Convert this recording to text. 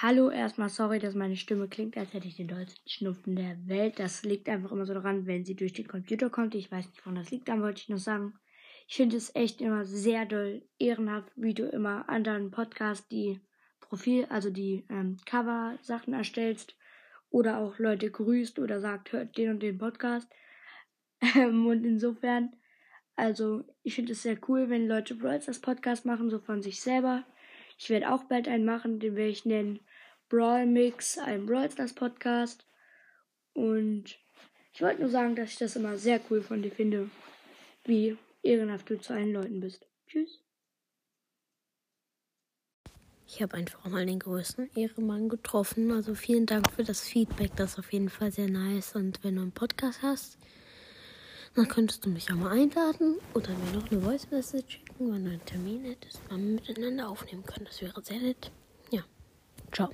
Hallo, erstmal sorry, dass meine Stimme klingt, als hätte ich den dollsten Schnupfen der Welt. Das liegt einfach immer so daran, wenn sie durch den Computer kommt. Ich weiß nicht, wann das liegt, dann wollte ich nur sagen. Ich finde es echt immer sehr doll ehrenhaft, wie du immer anderen Podcasts die Profil, also die ähm, Cover-Sachen erstellst oder auch Leute grüßt oder sagt, hört den und den Podcast. Ähm, und insofern, also ich finde es sehr cool, wenn Leute Brawls das Podcast machen, so von sich selber. Ich werde auch bald einen machen, den werde ich nennen Brawl Mix, ein Brawl Stars Podcast. Und ich wollte nur sagen, dass ich das immer sehr cool von dir finde, wie ehrenhaft du zu allen Leuten bist. Tschüss. Ich habe einfach mal den größten Ehrenmann getroffen. Also vielen Dank für das Feedback. Das ist auf jeden Fall sehr nice. Und wenn du einen Podcast hast, dann könntest du mich auch mal einladen oder mir noch eine Voice Message schicken, wenn du einen Termin hättest, mal miteinander aufnehmen können. Das wäre sehr nett. Ja. Ciao.